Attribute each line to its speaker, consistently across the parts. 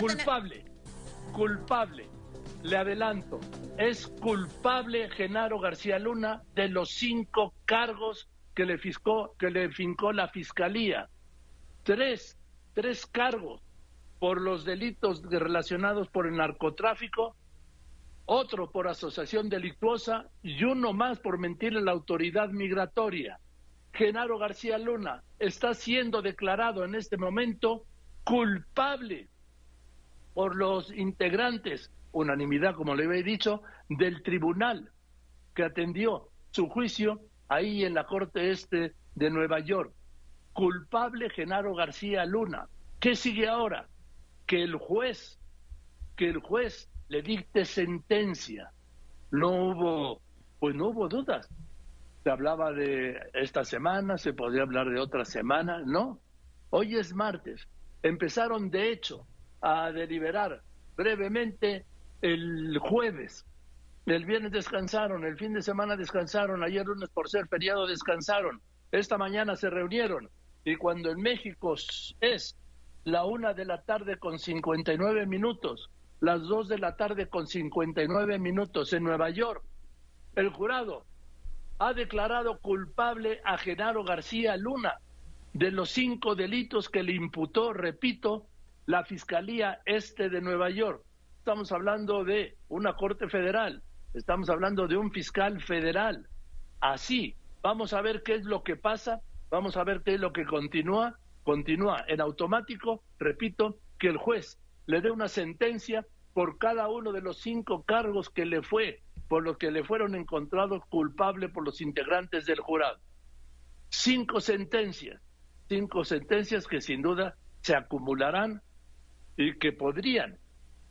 Speaker 1: Culpable, culpable. Le adelanto, es culpable Genaro García Luna de los cinco cargos que le, fiscó, que le fincó la fiscalía. Tres, tres cargos por los delitos relacionados por el narcotráfico, otro por asociación delictuosa y uno más por mentir a la autoridad migratoria. Genaro García Luna está siendo declarado en este momento culpable por los integrantes, unanimidad como le había dicho, del tribunal que atendió su juicio ahí en la Corte Este de Nueva York. Culpable Genaro García Luna. ¿Qué sigue ahora? Que el juez, que el juez le dicte sentencia. No hubo, pues no hubo dudas. Se hablaba de esta semana, se podría hablar de otra semana, no. Hoy es martes. Empezaron, de hecho, a deliberar brevemente el jueves. El viernes descansaron, el fin de semana descansaron, ayer lunes por ser feriado descansaron. Esta mañana se reunieron y cuando en México es la una de la tarde con 59 minutos, las dos de la tarde con 59 minutos en Nueva York, el jurado ha declarado culpable a Genaro García Luna de los cinco delitos que le imputó, repito, la Fiscalía Este de Nueva York. Estamos hablando de una Corte Federal, estamos hablando de un fiscal federal. Así, vamos a ver qué es lo que pasa, vamos a ver qué es lo que continúa. Continúa en automático, repito, que el juez le dé una sentencia por cada uno de los cinco cargos que le fue, por los que le fueron encontrados culpable por los integrantes del jurado. Cinco sentencias, cinco sentencias que sin duda se acumularán y que podrían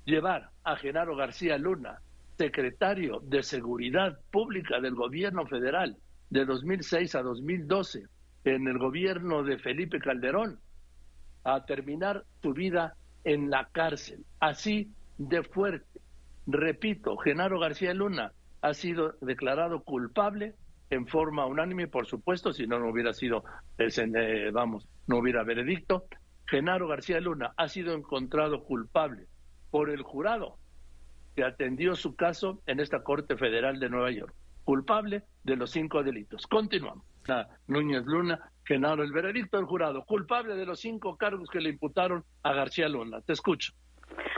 Speaker 1: llevar a Genaro García Luna, secretario de Seguridad Pública del gobierno federal de 2006 a 2012, en el gobierno de Felipe Calderón, a terminar su vida en la cárcel. Así de fuerte. Repito, Genaro García Luna ha sido declarado culpable en forma unánime, por supuesto, si no, no hubiera sido, eh, vamos, no hubiera veredicto, Genaro García Luna ha sido encontrado culpable por el jurado que atendió su caso en esta Corte Federal de Nueva York. Culpable de los cinco delitos. Continuamos. Núñez Luna, Genaro, el veredicto del jurado, culpable de los cinco cargos que le imputaron a García Luna. Te escucho.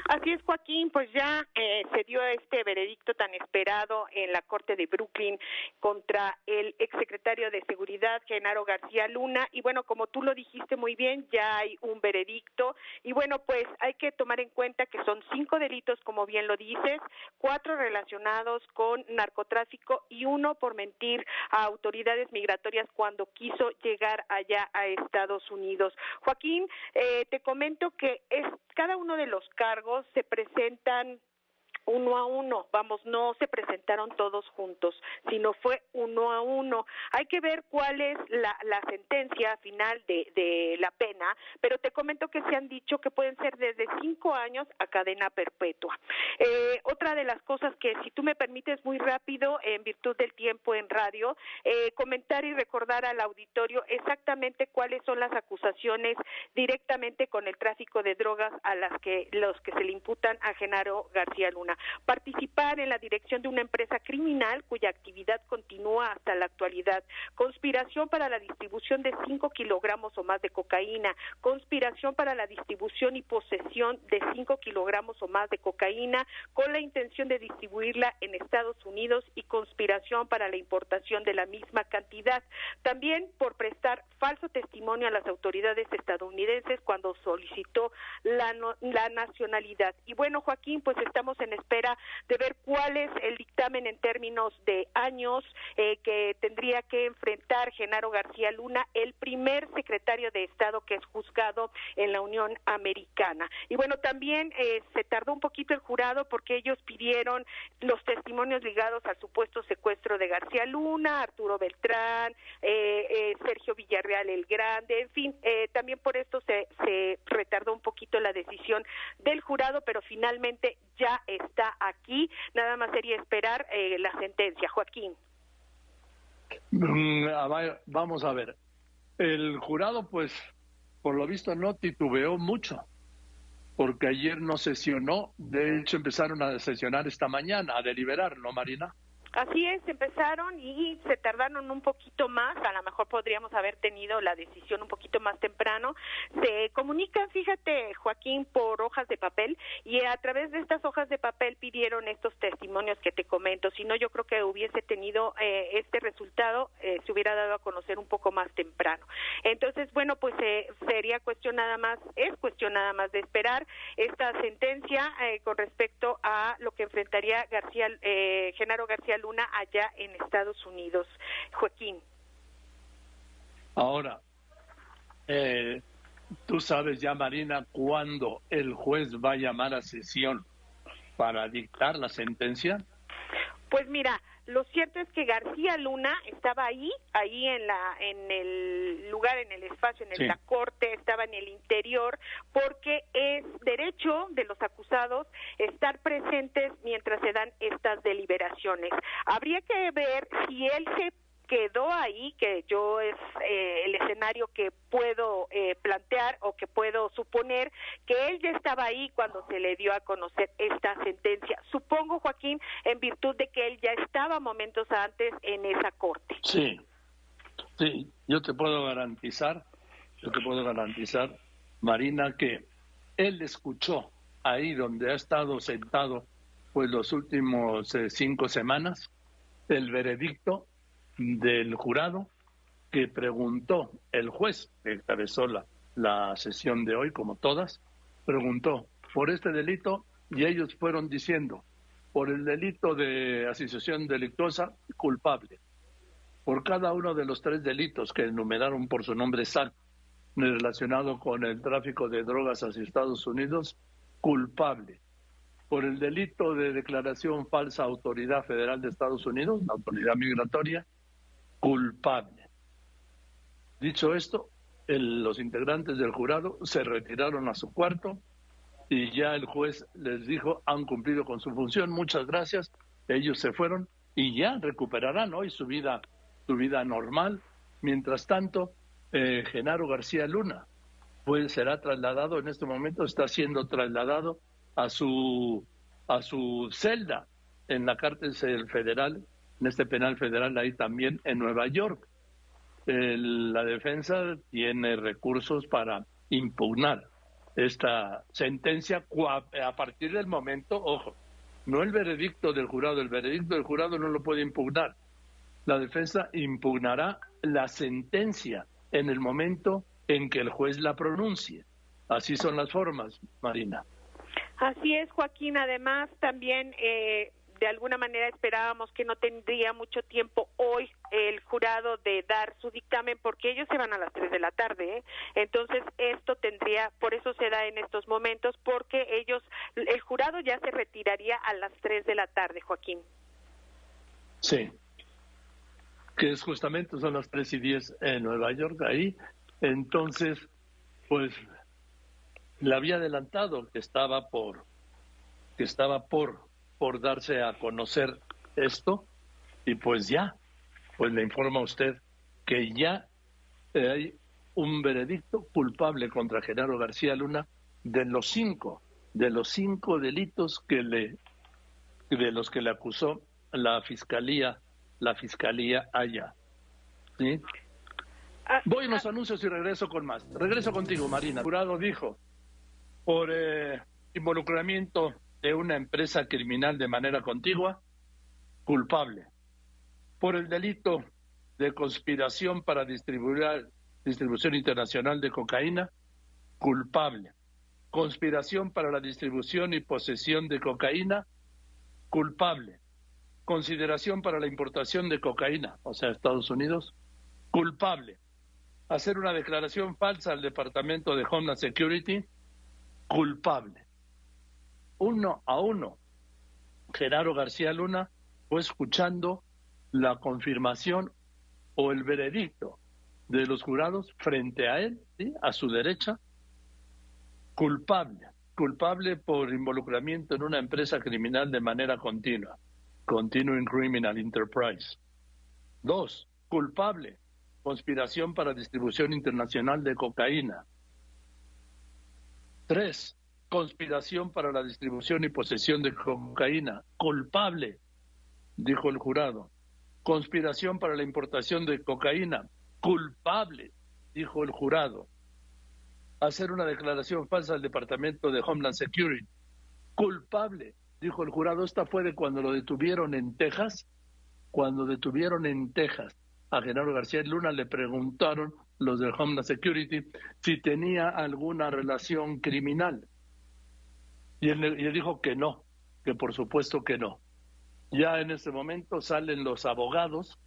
Speaker 2: Así es, Joaquín, pues ya eh, se dio este veredicto tan esperado en la Corte de Brooklyn contra el exsecretario de Seguridad, Genaro García Luna. Y bueno, como tú lo dijiste muy bien, ya hay un veredicto. Y bueno, pues hay que tomar en cuenta que son cinco delitos, como bien lo dices, cuatro relacionados con narcotráfico y uno por mentir a autoridades migratorias cuando quiso llegar allá a Estados Unidos. Joaquín, eh, te comento que es cada uno de los cargos se presentan uno a uno, vamos, no se presentaron todos juntos, sino fue uno a uno. Hay que ver cuál es la, sentencia final de, de, la pena, pero te comento que se han dicho que pueden ser desde cinco años a cadena perpetua. Eh, otra de las cosas que, si tú me permites muy rápido, en virtud del tiempo en radio, eh, comentar y recordar al auditorio exactamente cuáles son las acusaciones directamente con el tráfico de drogas a las que los que se le imputan a Genaro García Luna participar en la dirección de una empresa criminal cuya actividad continúa hasta la actualidad, conspiración para la distribución de 5 kilogramos o más de cocaína, conspiración para la distribución y posesión de 5 kilogramos o más de cocaína con la intención de distribuirla en Estados Unidos y conspiración para la importación de la misma cantidad. También por prestar falso testimonio a las autoridades estadounidenses cuando solicitó la, la nacionalidad. Y bueno, Joaquín, pues estamos en de ver cuál es el dictamen en términos de años eh, que tendría que enfrentar Genaro García Luna, el primer secretario de Estado que es juzgado en la Unión Americana. Y bueno, también eh, se tardó un poquito el jurado porque ellos pidieron los testimonios ligados al supuesto secuestro de García Luna, Arturo Beltrán, eh, Sergio Villarreal el Grande, en fin, también por esto se, se retardó un poquito la decisión del jurado, pero finalmente ya está aquí. Nada más sería esperar eh, la sentencia. Joaquín.
Speaker 1: Mm, vamos a ver. El jurado, pues, por lo visto, no titubeó mucho. porque ayer no sesionó, de hecho empezaron a sesionar esta mañana, a deliberar, ¿no, Marina?
Speaker 2: Así es, empezaron y se tardaron un poquito más, a lo mejor podríamos haber tenido la decisión un poquito más temprano. Se comunican, fíjate, Joaquín, por hojas de papel y a través de estas hojas de papel pidieron estos testimonios que te comento. Si no, yo creo que hubiese tenido eh, este resultado, eh, se hubiera dado a conocer un poco más temprano. Entonces, bueno, pues eh, sería cuestión nada más, es cuestión nada más de esperar esta sentencia con respecto a lo que enfrentaría García, Genaro García Allá en Estados Unidos. Joaquín.
Speaker 1: Ahora, eh, tú sabes ya, Marina, cuándo el juez va a llamar a sesión para dictar la sentencia.
Speaker 2: Pues mira, lo cierto es que García Luna estaba ahí, ahí en la, en el lugar, en el espacio, en la corte, estaba en el interior, porque es derecho de los acusados estar presentes mientras se dan estas deliberaciones. Habría que ver si él se quedó ahí, que yo es eh, el escenario que puedo eh, plantear o que puedo suponer que él ya estaba ahí cuando se le dio a conocer esta sentencia. Supongo, Joaquín, en virtud de que él ya estaba momentos antes en esa corte.
Speaker 1: Sí, sí, yo te puedo garantizar, yo te puedo garantizar, Marina, que él escuchó ahí donde ha estado sentado pues los últimos eh, cinco semanas el veredicto del jurado que preguntó, el juez que encabezó la, la sesión de hoy, como todas, preguntó por este delito y ellos fueron diciendo, por el delito de asociación delictuosa, culpable. Por cada uno de los tres delitos que enumeraron por su nombre exacto relacionado con el tráfico de drogas hacia Estados Unidos, culpable. Por el delito de declaración falsa autoridad federal de Estados Unidos, la autoridad migratoria, culpable. Dicho esto, los integrantes del jurado se retiraron a su cuarto y ya el juez les dijo, han cumplido con su función, muchas gracias, ellos se fueron y ya recuperarán hoy su vida, su vida normal. Mientras tanto, eh, Genaro García Luna pues será trasladado en este momento, está siendo trasladado a su, a su celda en la cárcel federal en este penal federal ahí también en Nueva York. la defensa tiene recursos para impugnar esta sentencia a partir del momento, ojo, no el veredicto del jurado, el veredicto del jurado no lo puede impugnar. La defensa impugnará la sentencia en el momento en que el juez la pronuncie. Así son las formas, Marina.
Speaker 2: Así es, Joaquín. Además, también eh, de alguna manera esperábamos que no tendría mucho tiempo hoy el jurado de dar su dictamen porque ellos se van a las 3 de la tarde. ¿eh? Entonces, esto tendría, por eso se da en estos momentos, porque ellos, el jurado ya se retiraría a las 3 de la tarde, Joaquín.
Speaker 1: Sí, que es justamente, son las 3 y 10 en Nueva York, ahí. Entonces, pues, le había adelantado que estaba por, que estaba por por darse a conocer esto y pues ya, pues le informa a usted que ya hay un veredicto culpable contra Genaro García Luna de los cinco, de los cinco delitos que le, de los que le acusó la fiscalía, la fiscalía allá. ¿Sí? Ah, Voy a los ah. anuncios y regreso con más. Regreso contigo, Marina. El jurado dijo por eh, involucramiento de una empresa criminal de manera contigua, culpable. Por el delito de conspiración para distribuir, distribución internacional de cocaína, culpable. Conspiración para la distribución y posesión de cocaína, culpable. Consideración para la importación de cocaína, o sea, Estados Unidos, culpable. Hacer una declaración falsa al Departamento de Homeland Security, culpable uno a uno. Gerardo García Luna fue escuchando la confirmación o el veredicto de los jurados frente a él, a su derecha, culpable, culpable por involucramiento en una empresa criminal de manera continua, continuing criminal enterprise. Dos, culpable, conspiración para distribución internacional de cocaína. Tres, conspiración para la distribución y posesión de cocaína, culpable, dijo el jurado. Conspiración para la importación de cocaína, culpable, dijo el jurado. Hacer una declaración falsa al Departamento de Homeland Security, culpable, dijo el jurado. Esta fue de cuando lo detuvieron en Texas, cuando detuvieron en Texas a Genaro García Luna, le preguntaron los de Homeland Security si tenía alguna relación criminal. Y él, y dijo que no, que por supuesto que no. Ya en ese momento salen los abogados,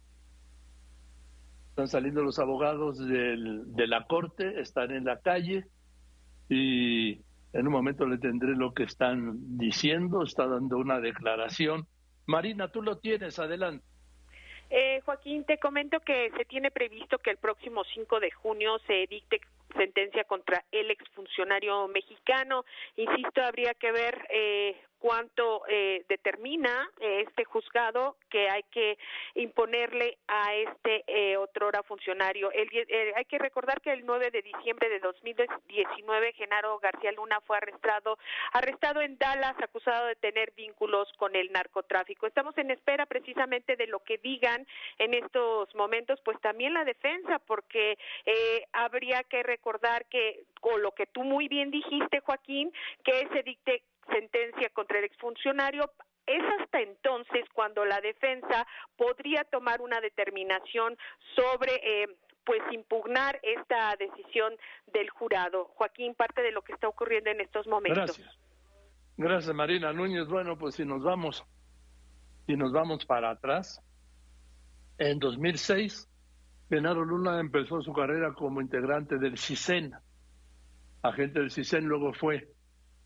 Speaker 1: están saliendo los abogados del, de la corte, están en la calle y en un momento le tendré lo que están diciendo, está dando una declaración. Marina, tú lo tienes, adelante.
Speaker 2: Eh, Joaquín, te comento que se tiene previsto que el próximo 5 de junio se dicte sentencia contra el exfuncionario mexicano. Insisto, habría que ver eh, cuánto eh, determina eh, este juzgado que hay que imponerle a este eh, otrora funcionario. El, eh, hay que recordar que el 9 de diciembre de 2019 Genaro García Luna fue arrestado arrestado en Dallas acusado de tener vínculos con el narcotráfico. Estamos en espera precisamente de lo que digan en estos momentos, pues también la defensa, porque eh, habría que recordar que con lo que tú muy bien dijiste, Joaquín, que se dicte sentencia contra el exfuncionario es hasta entonces cuando la defensa podría tomar una determinación sobre eh, pues impugnar esta decisión del jurado. Joaquín, parte de lo que está ocurriendo en estos momentos.
Speaker 1: Gracias. Gracias, Marina Núñez. Bueno, pues si nos vamos, si nos vamos para atrás, en 2006, Genaro Luna empezó su carrera como integrante del CISEN. Agente del CISEN luego fue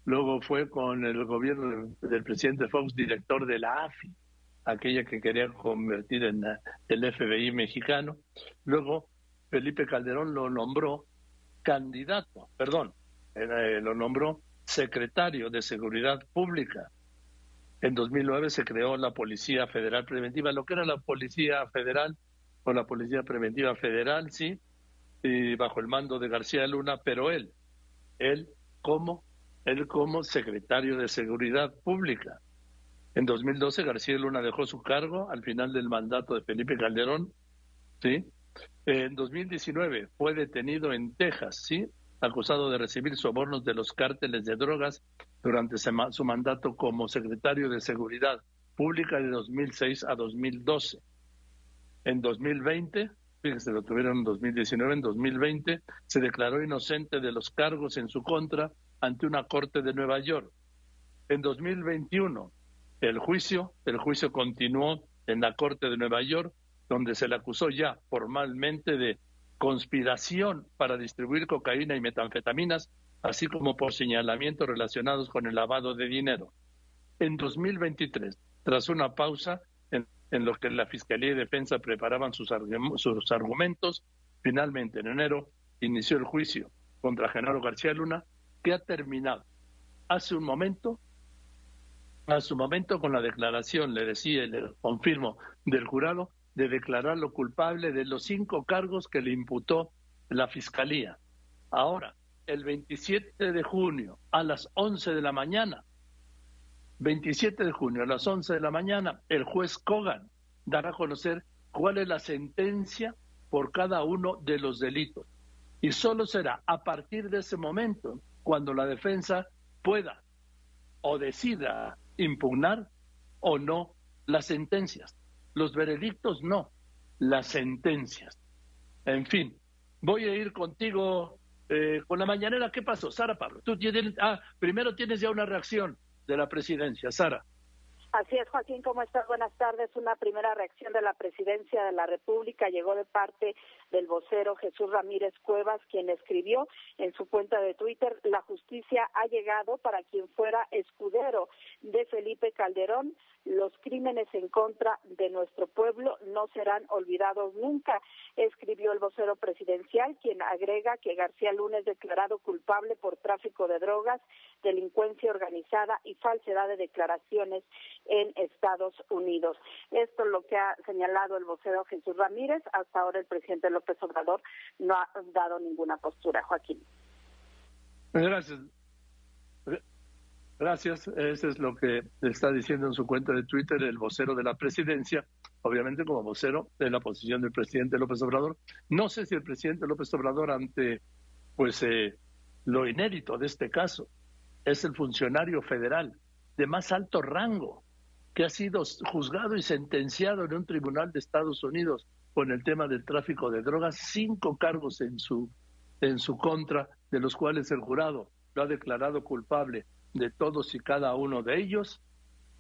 Speaker 1: Luego fue con el gobierno del presidente Fox director de la AFI, aquella que quería convertir en el FBI mexicano. Luego Felipe Calderón lo nombró candidato, perdón, eh, lo nombró secretario de Seguridad Pública. En 2009 se creó la Policía Federal Preventiva, lo que era la Policía Federal o la Policía Preventiva Federal, sí, y bajo el mando de García Luna, pero él, él como él como secretario de Seguridad Pública. En 2012 García Luna dejó su cargo al final del mandato de Felipe Calderón, ¿sí? En 2019 fue detenido en Texas, ¿sí? Acusado de recibir sobornos de los cárteles de drogas durante su mandato como secretario de Seguridad Pública de 2006 a 2012. En 2020, fíjense, lo tuvieron en 2019, en 2020 se declaró inocente de los cargos en su contra ante una corte de Nueva York. En 2021, el juicio, el juicio continuó en la corte de Nueva York, donde se le acusó ya formalmente de conspiración para distribuir cocaína y metanfetaminas, así como por señalamientos relacionados con el lavado de dinero. En 2023, tras una pausa en, en lo que la Fiscalía y Defensa preparaban sus, sus argumentos, finalmente en enero inició el juicio contra Genaro García Luna, que ha terminado hace un momento, hace un momento con la declaración, le decía, le confirmo, del jurado, de declararlo culpable de los cinco cargos que le imputó la Fiscalía. Ahora, el 27 de junio a las 11 de la mañana, 27 de junio a las 11 de la mañana, el juez Kogan dará a conocer cuál es la sentencia por cada uno de los delitos. Y solo será a partir de ese momento cuando la defensa pueda o decida impugnar o no las sentencias. Los veredictos no, las sentencias. En fin, voy a ir contigo eh, con la mañanera. ¿Qué pasó? Sara Pablo, tú tienes, ah, primero tienes ya una reacción de la presidencia. Sara.
Speaker 3: Así es, Joaquín, ¿cómo estás? Buenas tardes. Una primera reacción de la presidencia de la República llegó de parte del vocero Jesús Ramírez Cuevas, quien escribió en su cuenta de Twitter, la justicia ha llegado para quien fuera escudero de Felipe Calderón. Los crímenes en contra de nuestro pueblo no serán olvidados nunca, escribió el vocero presidencial, quien agrega que García Luna es declarado culpable por tráfico de drogas, delincuencia organizada y falsedad de declaraciones en Estados Unidos. Esto es lo que ha señalado el vocero Jesús Ramírez. Hasta ahora el presidente López Obrador no ha dado ninguna postura. Joaquín.
Speaker 1: Gracias. Gracias. Eso es lo que está diciendo en su cuenta de Twitter el vocero de la presidencia, obviamente como vocero de la posición del presidente López Obrador. No sé si el presidente López Obrador, ante pues eh, lo inédito de este caso, es el funcionario federal de más alto rango que ha sido juzgado y sentenciado en un tribunal de Estados Unidos con el tema del tráfico de drogas, cinco cargos en su en su contra, de los cuales el jurado lo ha declarado culpable de todos y cada uno de ellos,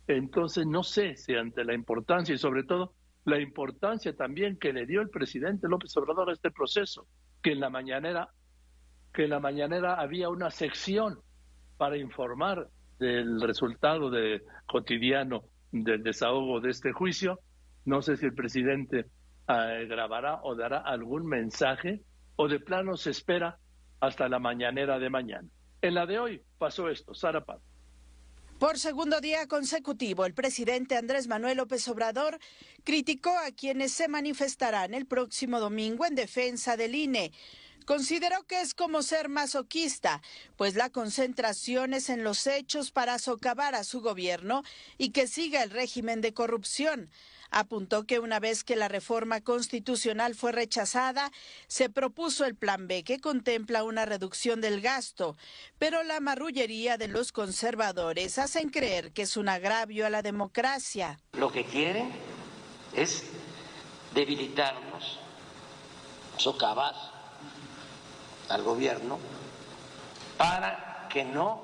Speaker 1: entonces no sé si ante la importancia y sobre todo la importancia también que le dio el presidente López Obrador a este proceso, que en la mañanera que en la mañanera había una sección para informar del resultado de cotidiano del desahogo de este juicio. No sé si el presidente grabará o dará algún mensaje o de plano se espera hasta la mañanera de mañana. En la de hoy pasó esto, Sara Paz.
Speaker 4: Por segundo día consecutivo, el presidente Andrés Manuel López Obrador criticó a quienes se manifestarán el próximo domingo en defensa del INE. Consideró que es como ser masoquista, pues la concentración es en los hechos para socavar a su gobierno y que siga el régimen de corrupción. Apuntó que una vez que la reforma constitucional fue rechazada, se propuso el Plan B, que contempla una reducción del gasto, pero la marrullería de los conservadores hacen creer que es un agravio a la democracia.
Speaker 5: Lo que quieren es debilitarnos, socavar al gobierno para que no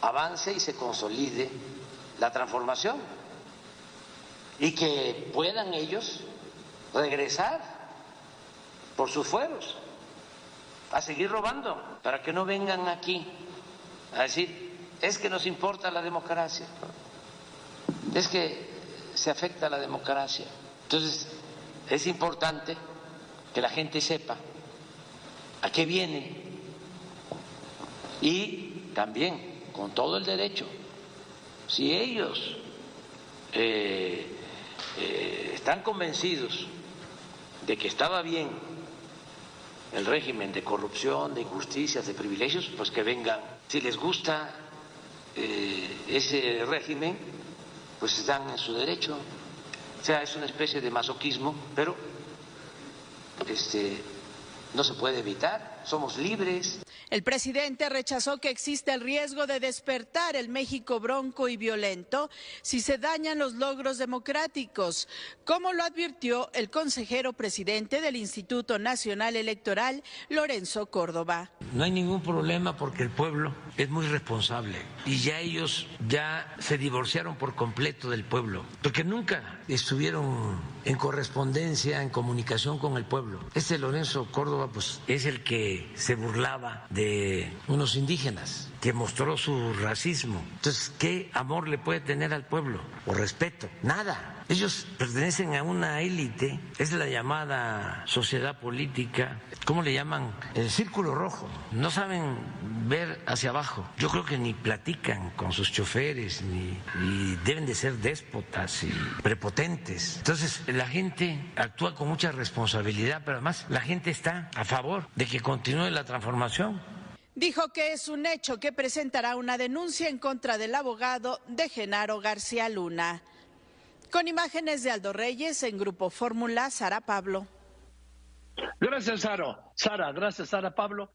Speaker 5: avance y se consolide la transformación y que puedan ellos regresar por sus fueros a seguir robando, para que no vengan aquí a decir, es que nos importa la democracia, es que se afecta la democracia. Entonces, es importante que la gente sepa a qué viene y también con todo el derecho, si ellos eh, eh, están convencidos de que estaba bien el régimen de corrupción, de injusticias, de privilegios, pues que vengan. Si les gusta eh, ese régimen, pues están en su derecho. O sea, es una especie de masoquismo, pero este, no se puede evitar, somos libres.
Speaker 4: El presidente rechazó que existe el riesgo de despertar el México bronco y violento si se dañan los logros democráticos, como lo advirtió el consejero presidente del Instituto Nacional Electoral, Lorenzo Córdoba.
Speaker 5: No hay ningún problema porque el pueblo es muy responsable y ya ellos ya se divorciaron por completo del pueblo, porque nunca estuvieron en correspondencia, en comunicación con el pueblo. Este Lorenzo Córdoba pues es el que se burlaba de unos indígenas, que mostró su racismo. Entonces, ¿qué amor le puede tener al pueblo? ¿O respeto? Nada. Ellos pertenecen a una élite, es la llamada sociedad política, ¿cómo le llaman? El círculo rojo. No saben ver hacia abajo. Yo creo que ni platican con sus choferes, ni, deben de ser déspotas y prepotentes. Entonces, la gente actúa con mucha responsabilidad, pero además la gente está a favor de que continúe la transformación.
Speaker 4: Dijo que es un hecho que presentará una denuncia en contra del abogado de Genaro García Luna. Con imágenes de Aldo Reyes en Grupo Fórmula, Sara Pablo.
Speaker 1: Gracias, Sara. Sara, gracias, Sara Pablo.